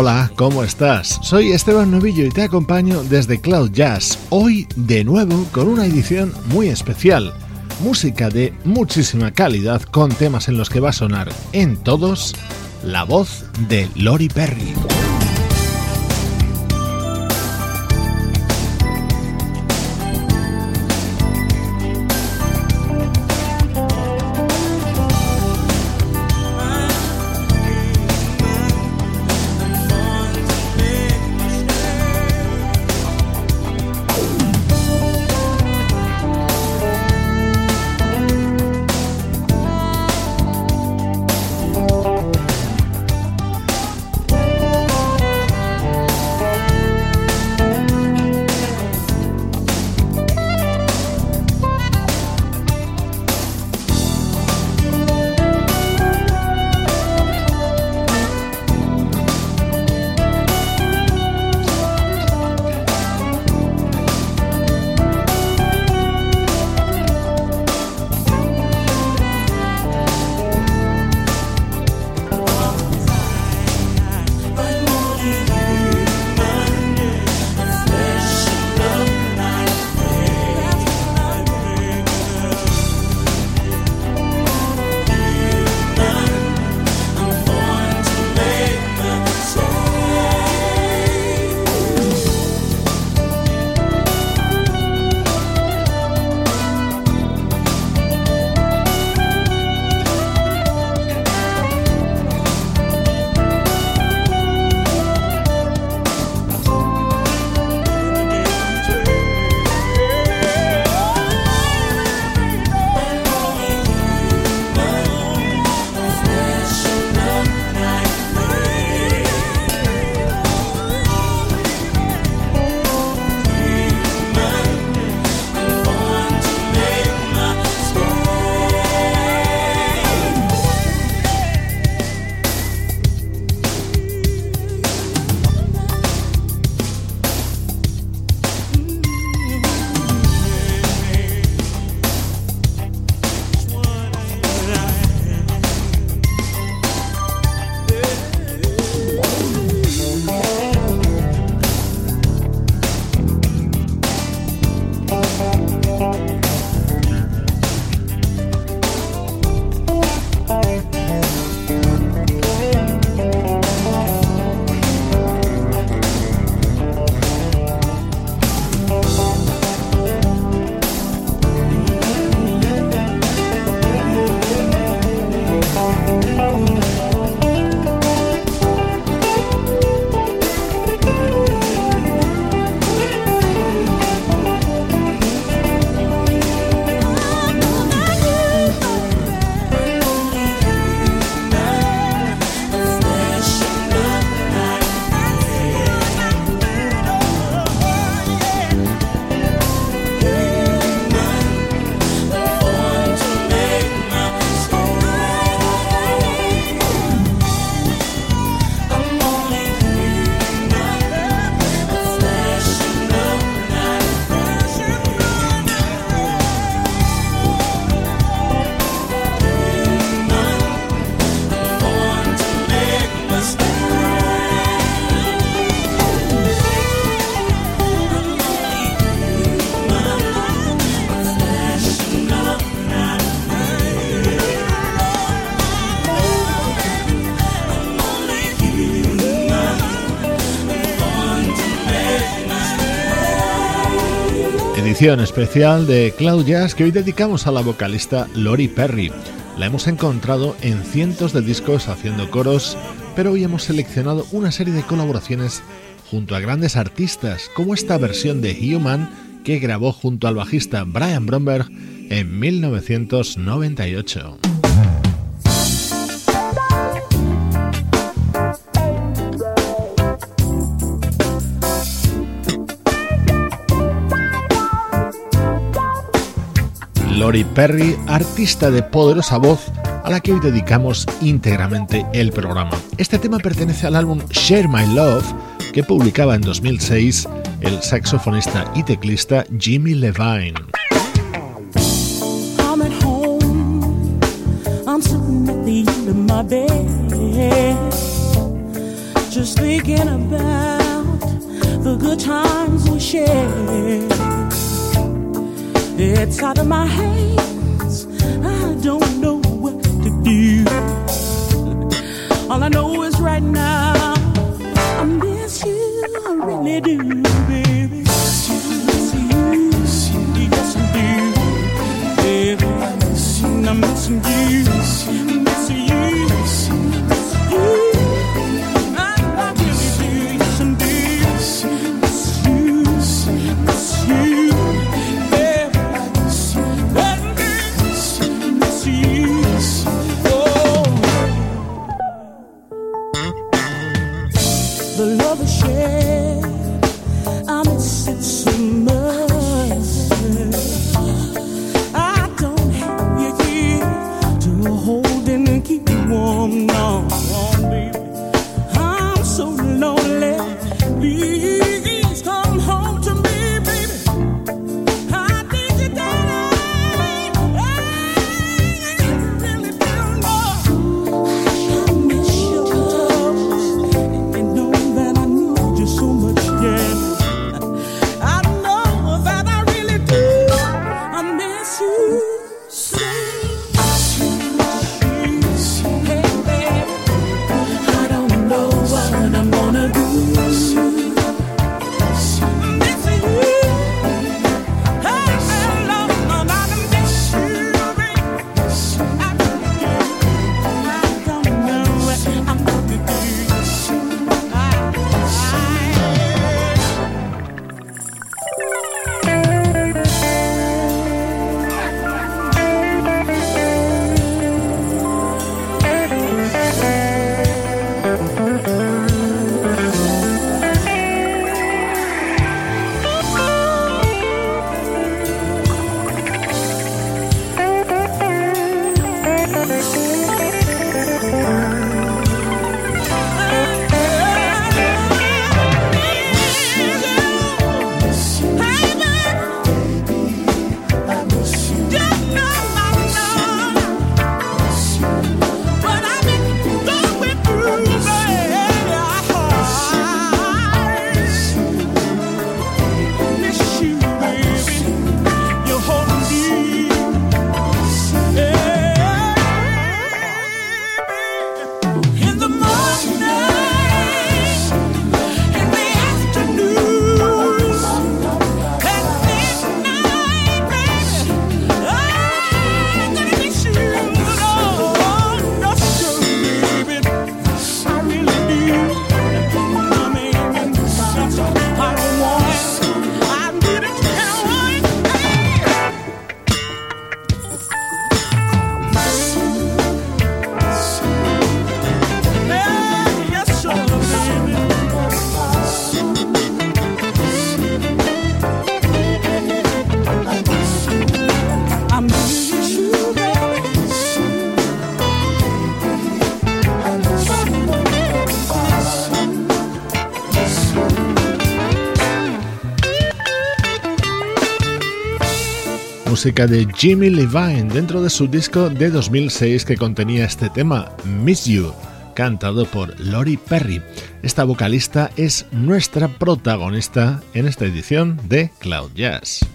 Hola, ¿cómo estás? Soy Esteban Novillo y te acompaño desde Cloud Jazz, hoy de nuevo con una edición muy especial. Música de muchísima calidad con temas en los que va a sonar en todos la voz de Lori Perry. Edición especial de Cloud Jazz que hoy dedicamos a la vocalista Lori Perry. La hemos encontrado en cientos de discos haciendo coros, pero hoy hemos seleccionado una serie de colaboraciones junto a grandes artistas, como esta versión de Human que grabó junto al bajista Brian Bromberg en 1998. Lori Perry, artista de poderosa voz a la que hoy dedicamos íntegramente el programa. Este tema pertenece al álbum Share My Love que publicaba en 2006 el saxofonista y teclista Jimmy Levine. It's out of my hands. I don't know what to do. All I know is right now, I miss you. I really do, baby. Miss miss you, yes I do, baby. I'm missing you, música de Jimmy Levine dentro de su disco de 2006 que contenía este tema, Miss You, cantado por Lori Perry. Esta vocalista es nuestra protagonista en esta edición de Cloud Jazz.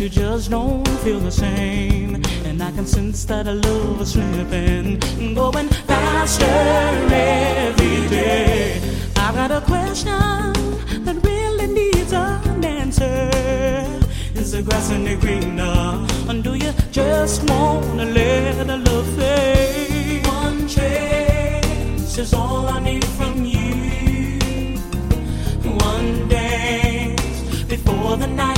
you just don't feel the same. And I can sense that our love is slipping, going faster every day. I've got a question that really needs an answer. Is the grass any greener? And do you just wanna let the love fade? One chance is all I need from you. One dance before the night.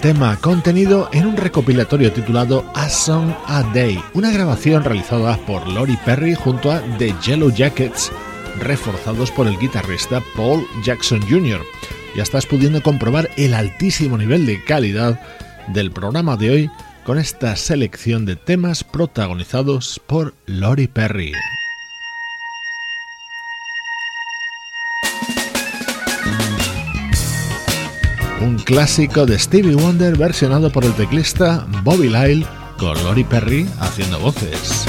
tema contenido en un recopilatorio titulado A Song a Day, una grabación realizada por Lori Perry junto a The Yellow Jackets, reforzados por el guitarrista Paul Jackson Jr. Ya estás pudiendo comprobar el altísimo nivel de calidad del programa de hoy con esta selección de temas protagonizados por Lori Perry. un clásico de Stevie Wonder versionado por el teclista Bobby Lyle con Lori Perry haciendo voces.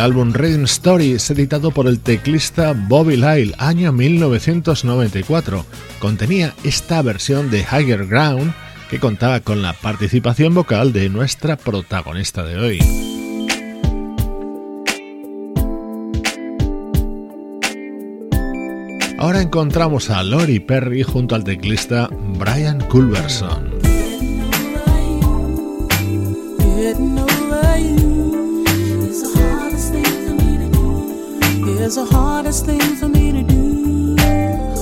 Del álbum Rhythm Stories editado por el teclista Bobby Lyle, año 1994. Contenía esta versión de Higher Ground que contaba con la participación vocal de nuestra protagonista de hoy. Ahora encontramos a Lori Perry junto al teclista Brian Culverson. It's the hardest thing for me to do.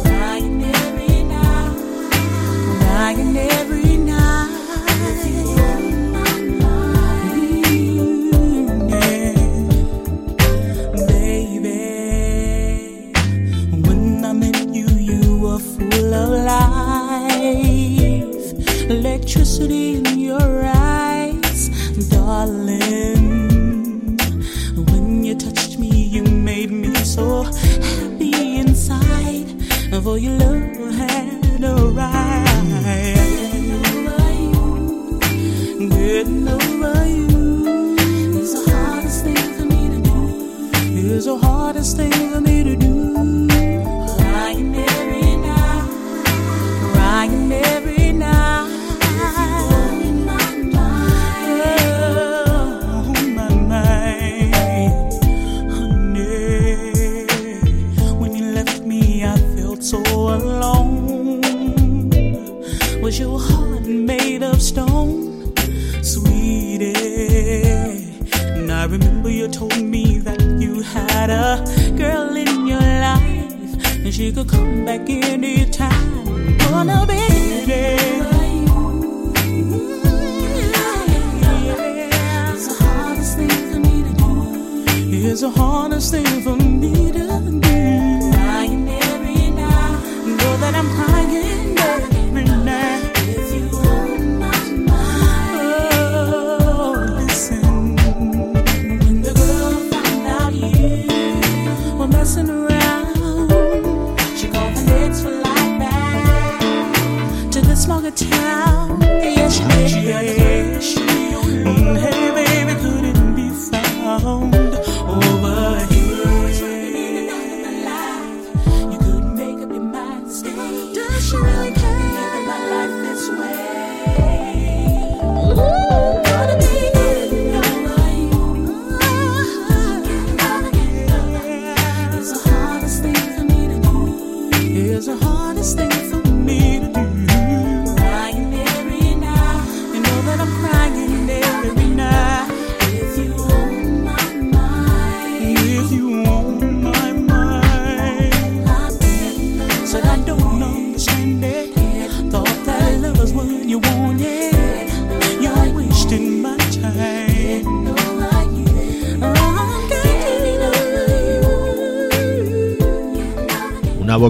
Crying every night, crying every night. Baby, when I met you, you were full of life, electricity in your eyes, darling. When you touched me, you made me so happy inside. For your love had arrived. Getting over you is the hardest thing for me to do. Is the hardest thing for me she could come back anytime. Wanna be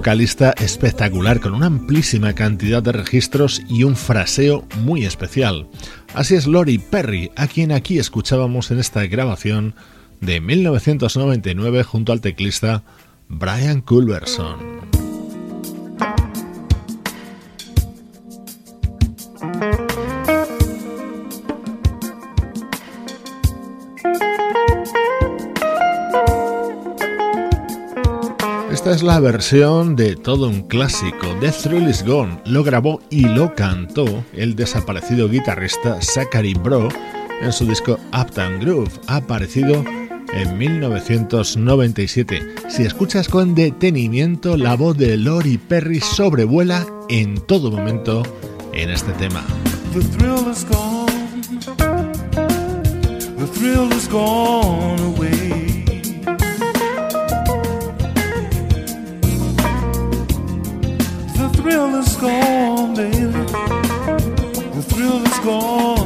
vocalista espectacular con una amplísima cantidad de registros y un fraseo muy especial. Así es Lori Perry, a quien aquí escuchábamos en esta grabación de 1999 junto al teclista Brian Culverson. Esta es la versión de todo un clásico. The Thrill Is Gone lo grabó y lo cantó el desaparecido guitarrista Zachary Bro en su disco Uptown Groove, aparecido en 1997. Si escuchas con detenimiento, la voz de Lori Perry sobrevuela en todo momento en este tema. The thrill is gone. The thrill is gone away. Thrill is gone, baby. The thrill is gone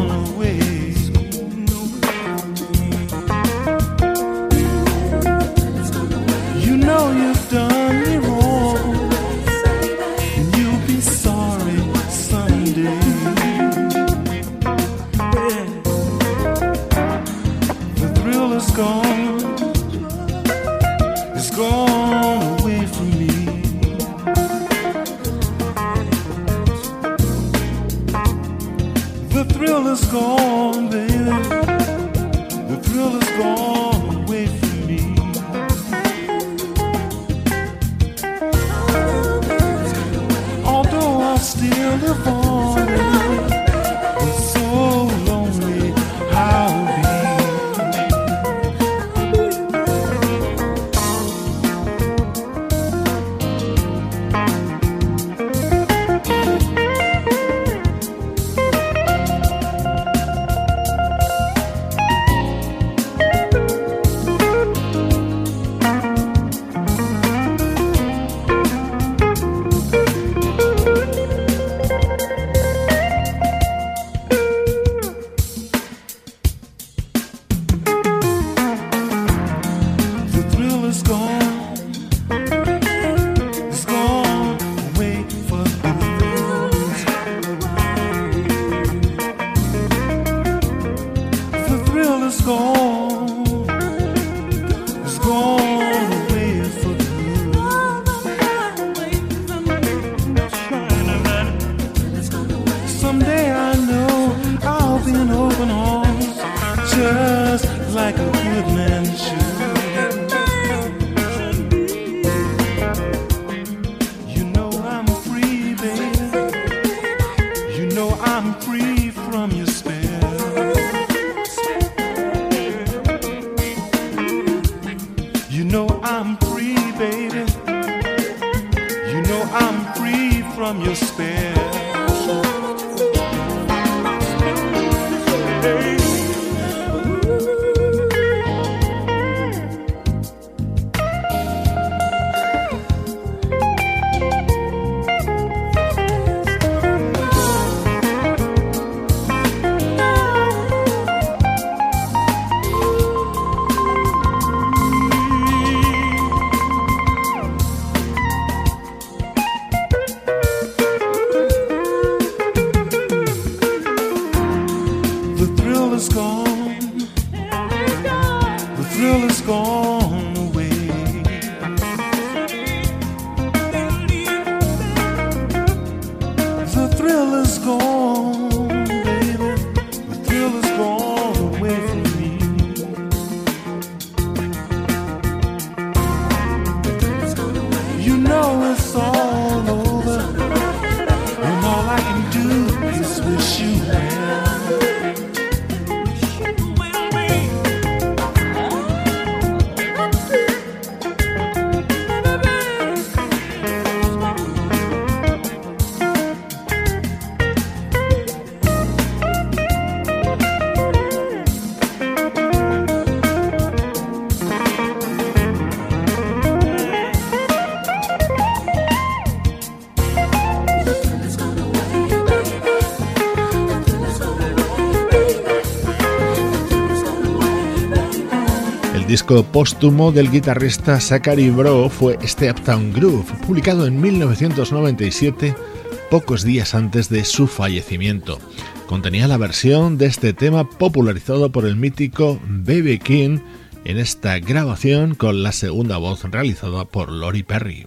The thrill is gone. The thrill is gone. Disco póstumo del guitarrista Zachary Bro fue Uptown Groove, publicado en 1997, pocos días antes de su fallecimiento. Contenía la versión de este tema popularizado por el mítico Baby King en esta grabación con la segunda voz realizada por Lori Perry.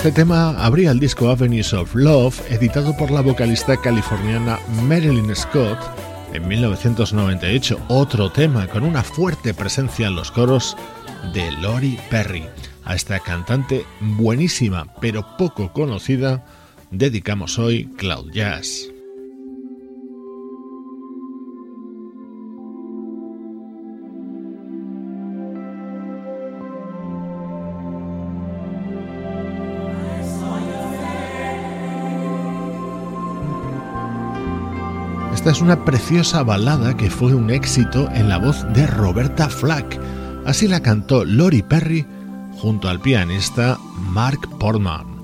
Este tema abría el disco Avenues of Love, editado por la vocalista californiana Marilyn Scott en 1998, otro tema con una fuerte presencia en los coros de Lori Perry. A esta cantante buenísima pero poco conocida dedicamos hoy Cloud Jazz. Es una preciosa balada que fue un éxito en la voz de Roberta Flack. Así la cantó Lori Perry junto al pianista Mark Portman.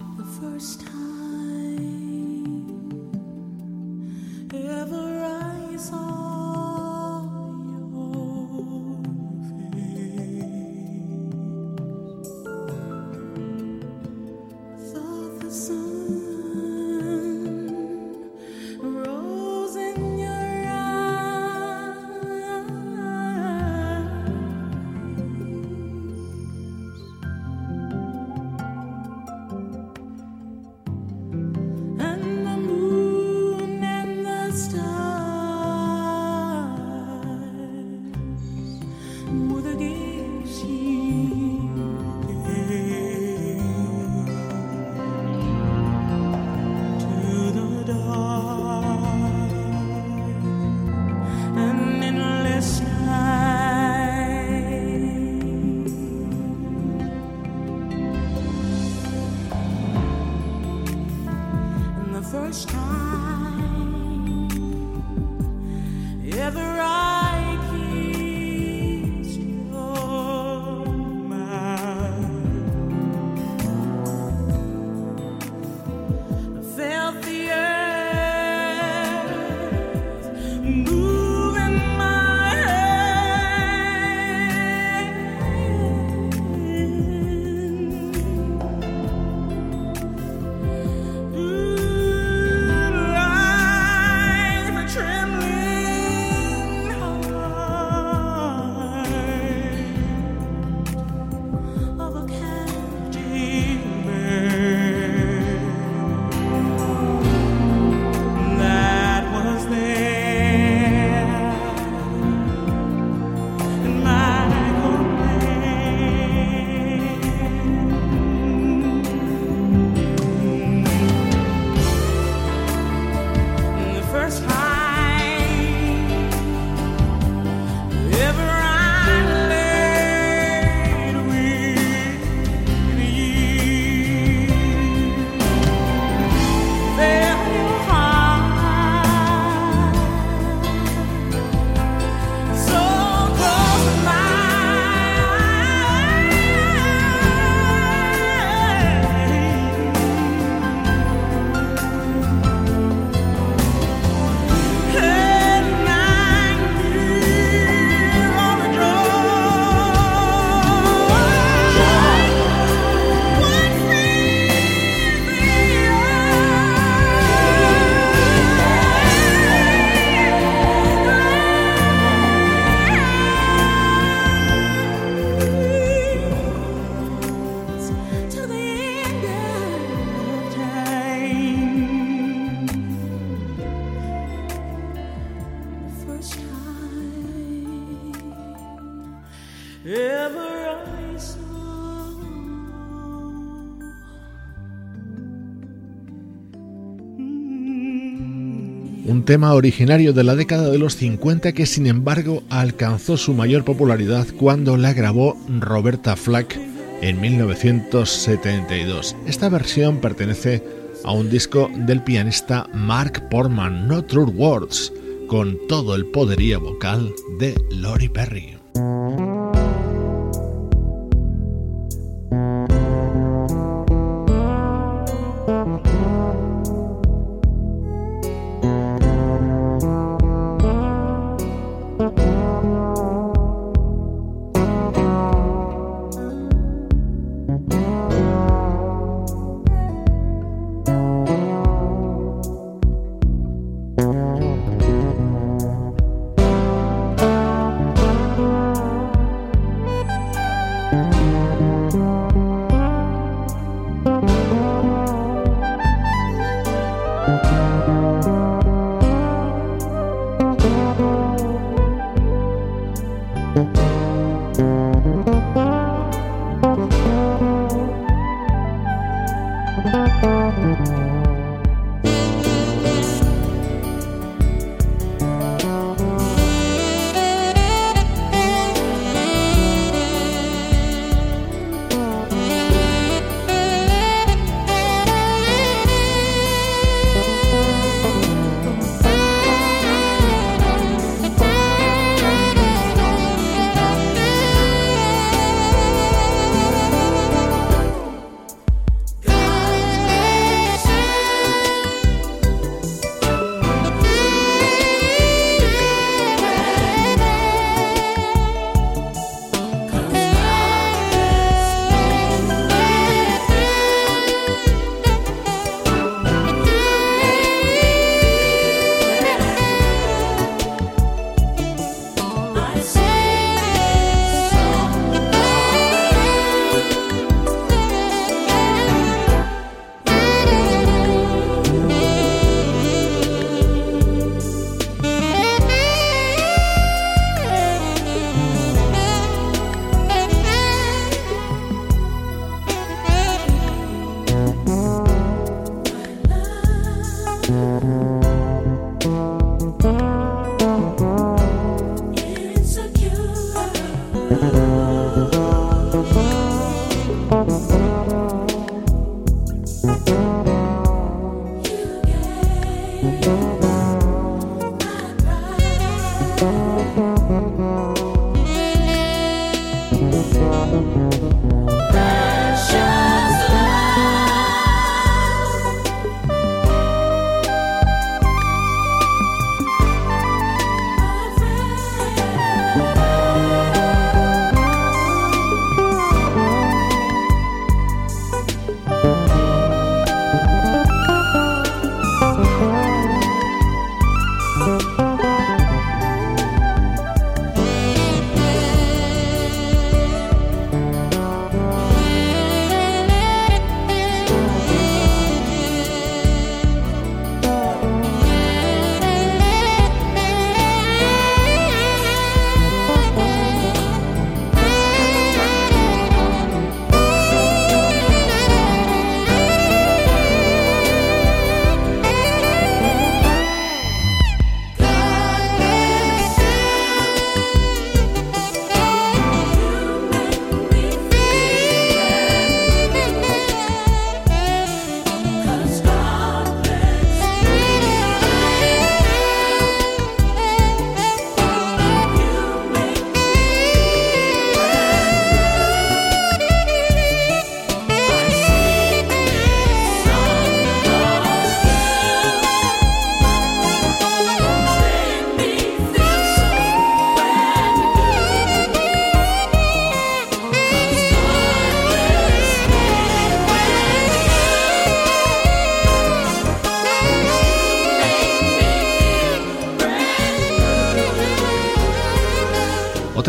Tema originario de la década de los 50 que sin embargo alcanzó su mayor popularidad cuando la grabó Roberta Flack en 1972. Esta versión pertenece a un disco del pianista Mark Portman, No True Words, con todo el poderío vocal de Lori Perry.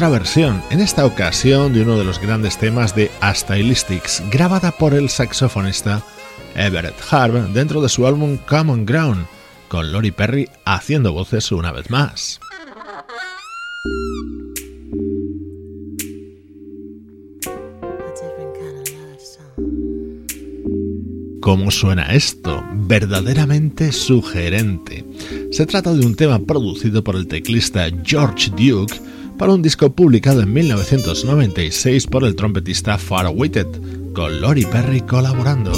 versión, en esta ocasión de uno de los grandes temas de Astylistics, grabada por el saxofonista Everett Harb dentro de su álbum Common Ground, con Lori Perry haciendo voces una vez más. ¿Cómo suena esto? Verdaderamente sugerente. Se trata de un tema producido por el teclista George Duke para un disco publicado en 1996 por el trompetista Far Witted, con Lori Perry colaborando.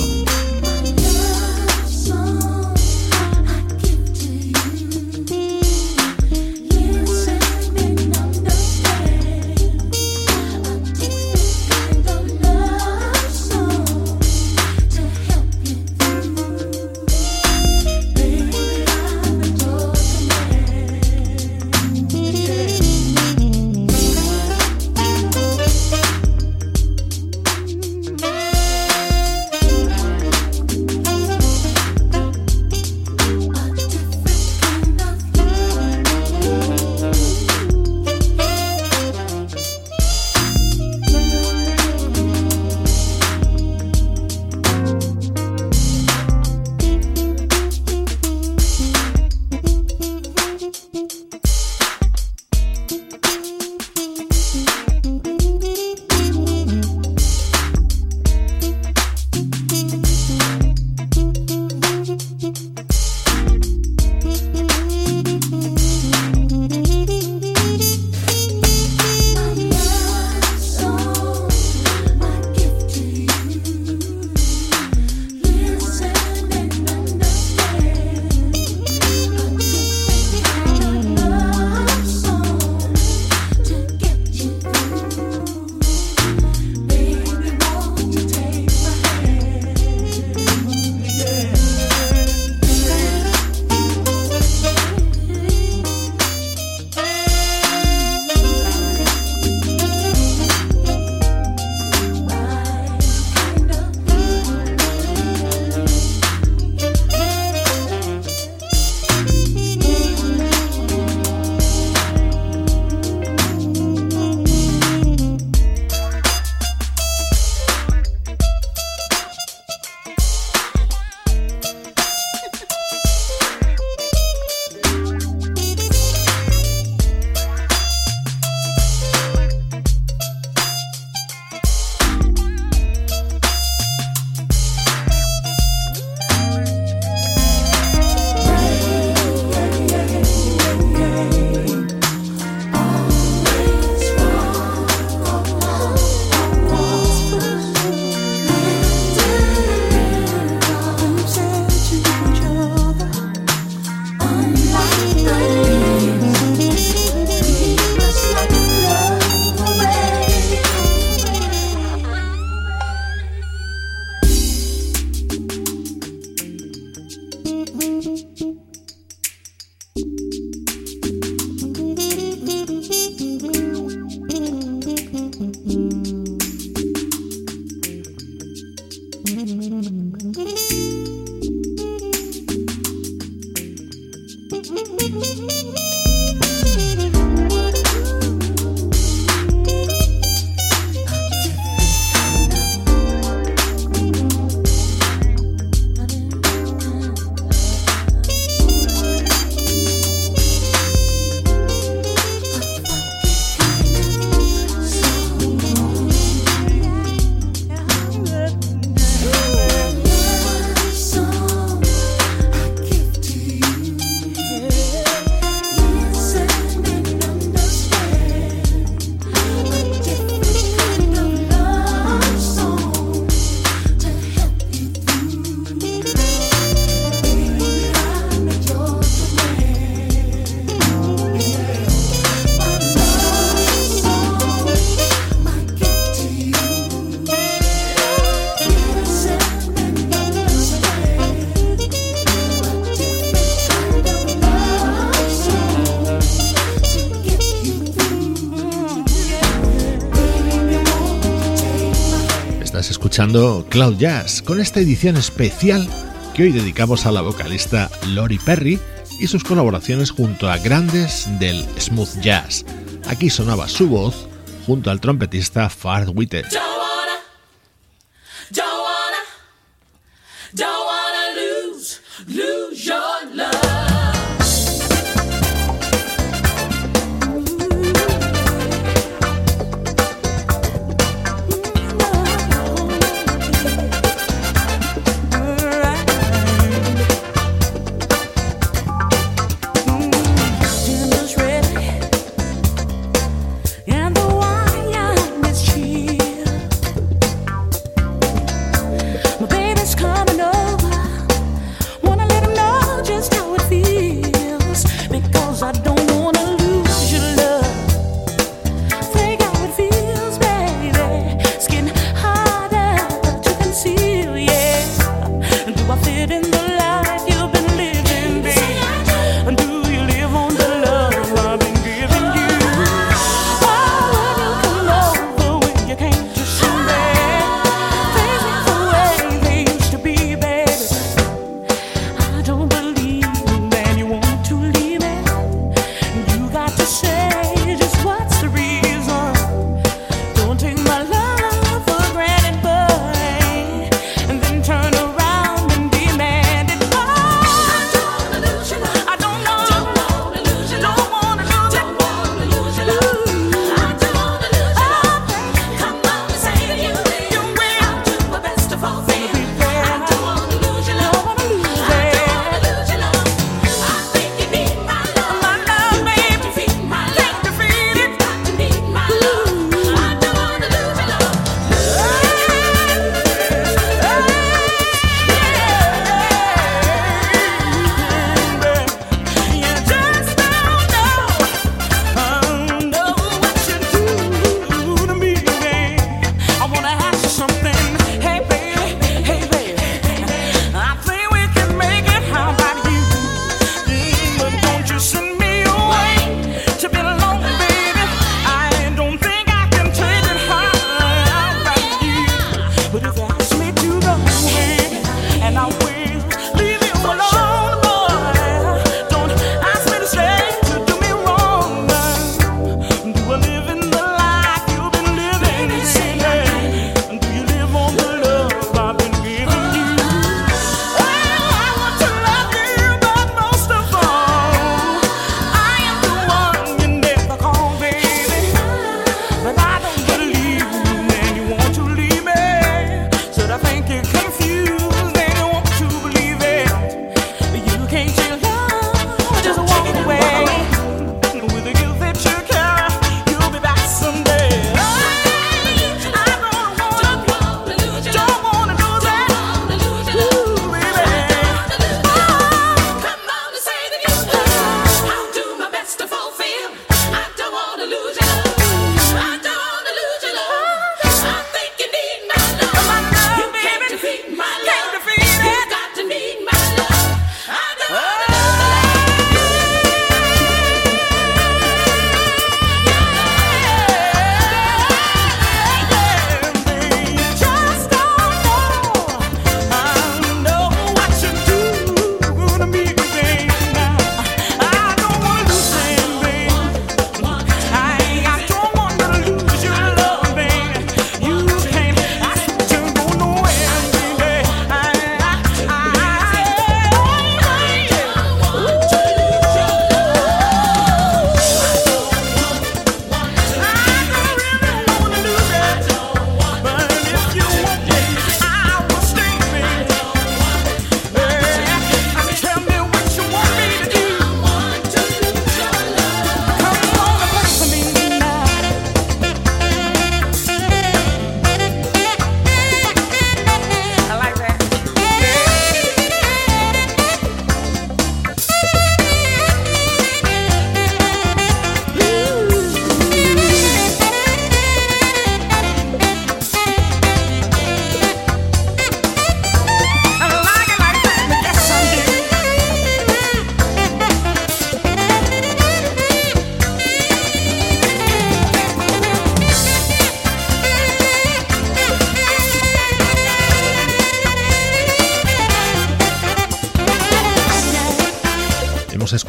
Cloud Jazz con esta edición especial que hoy dedicamos a la vocalista Lori Perry y sus colaboraciones junto a grandes del smooth jazz. Aquí sonaba su voz junto al trompetista Fard Witte.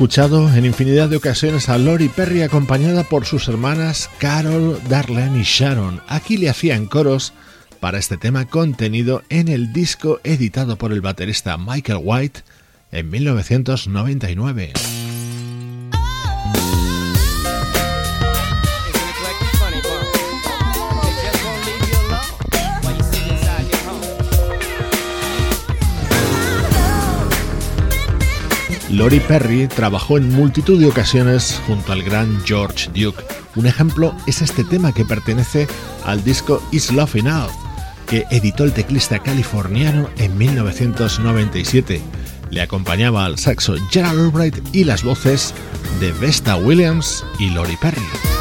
Escuchado en infinidad de ocasiones a Lori Perry acompañada por sus hermanas Carol, Darlene y Sharon. Aquí le hacían coros para este tema contenido en el disco editado por el baterista Michael White en 1999. Lori Perry trabajó en multitud de ocasiones junto al gran George Duke. Un ejemplo es este tema que pertenece al disco Is Love Enough, que editó el teclista californiano en 1997. Le acompañaba al saxo Gerald Albright y las voces de Vesta Williams y Lori Perry.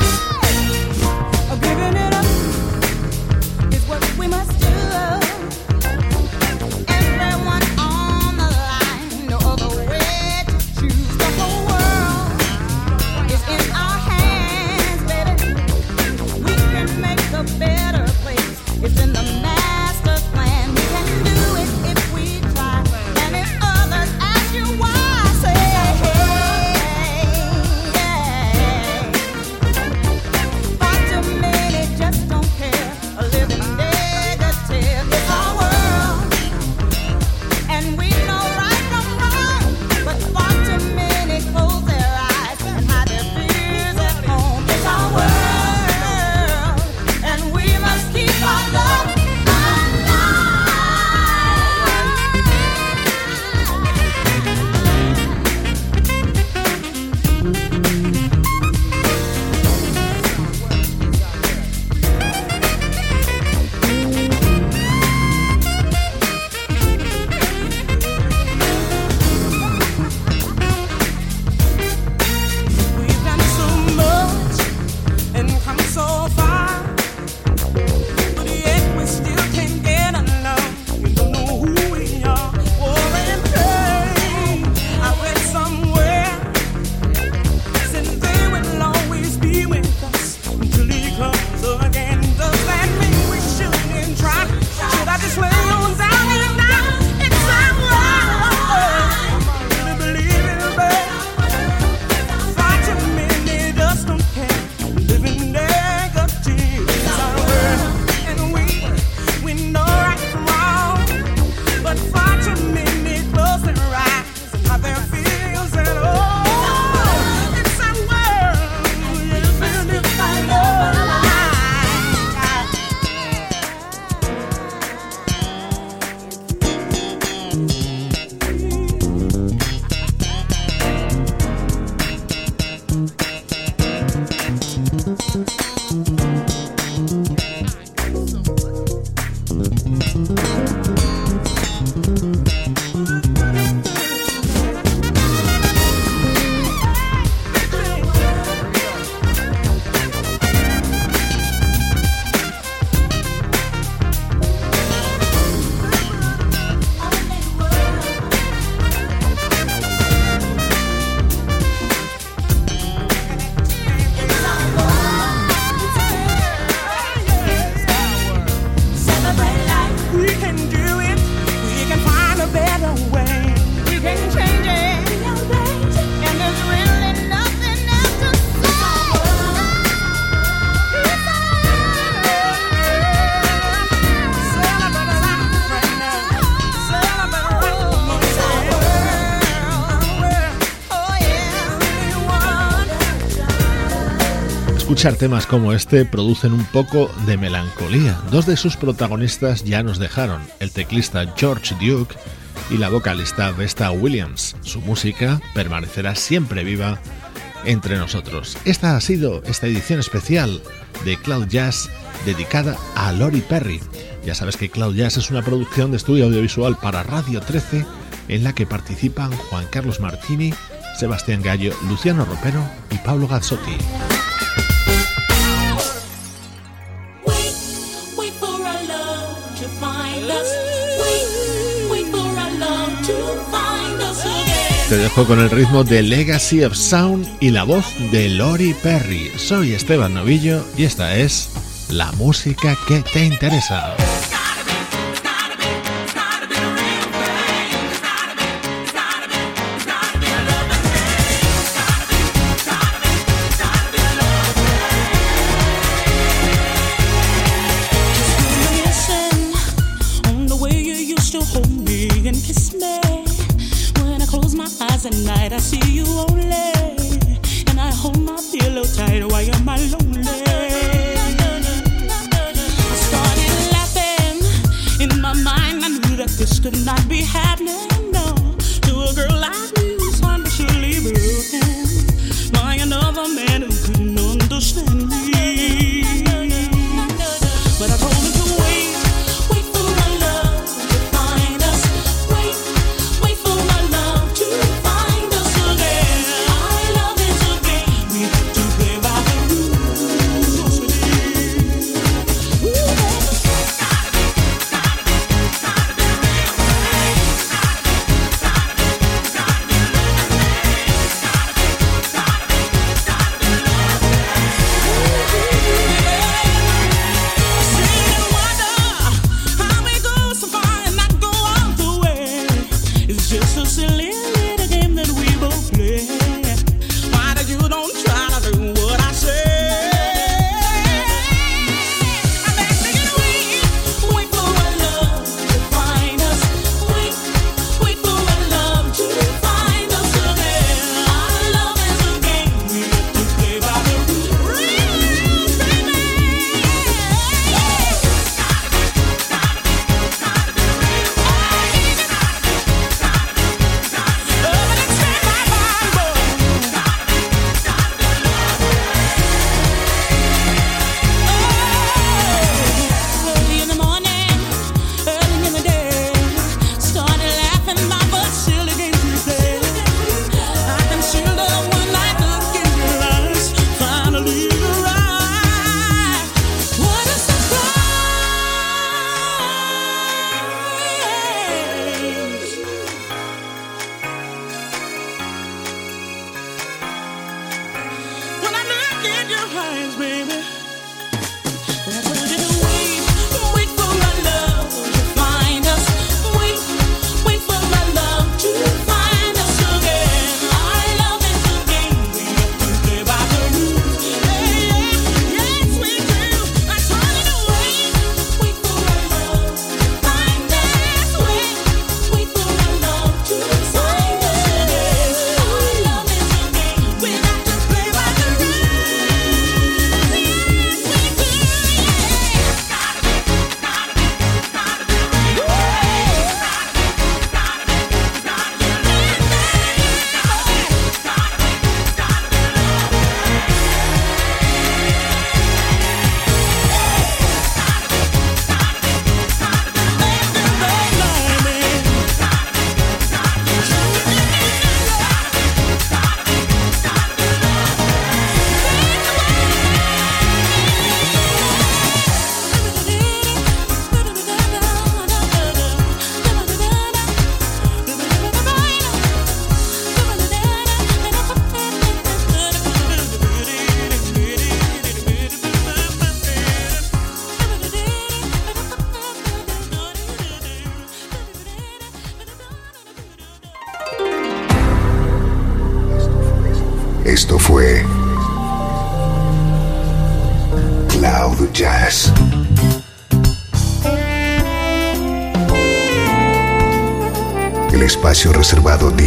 Escuchar temas como este producen un poco de melancolía. Dos de sus protagonistas ya nos dejaron, el teclista George Duke y la vocalista Vesta Williams. Su música permanecerá siempre viva entre nosotros. Esta ha sido esta edición especial de Cloud Jazz dedicada a Lori Perry. Ya sabes que Cloud Jazz es una producción de estudio audiovisual para Radio 13 en la que participan Juan Carlos Martini, Sebastián Gallo, Luciano Ropero y Pablo Gazzotti. Te dejo con el ritmo de Legacy of Sound y la voz de Lori Perry. Soy Esteban Novillo y esta es la música que te interesa.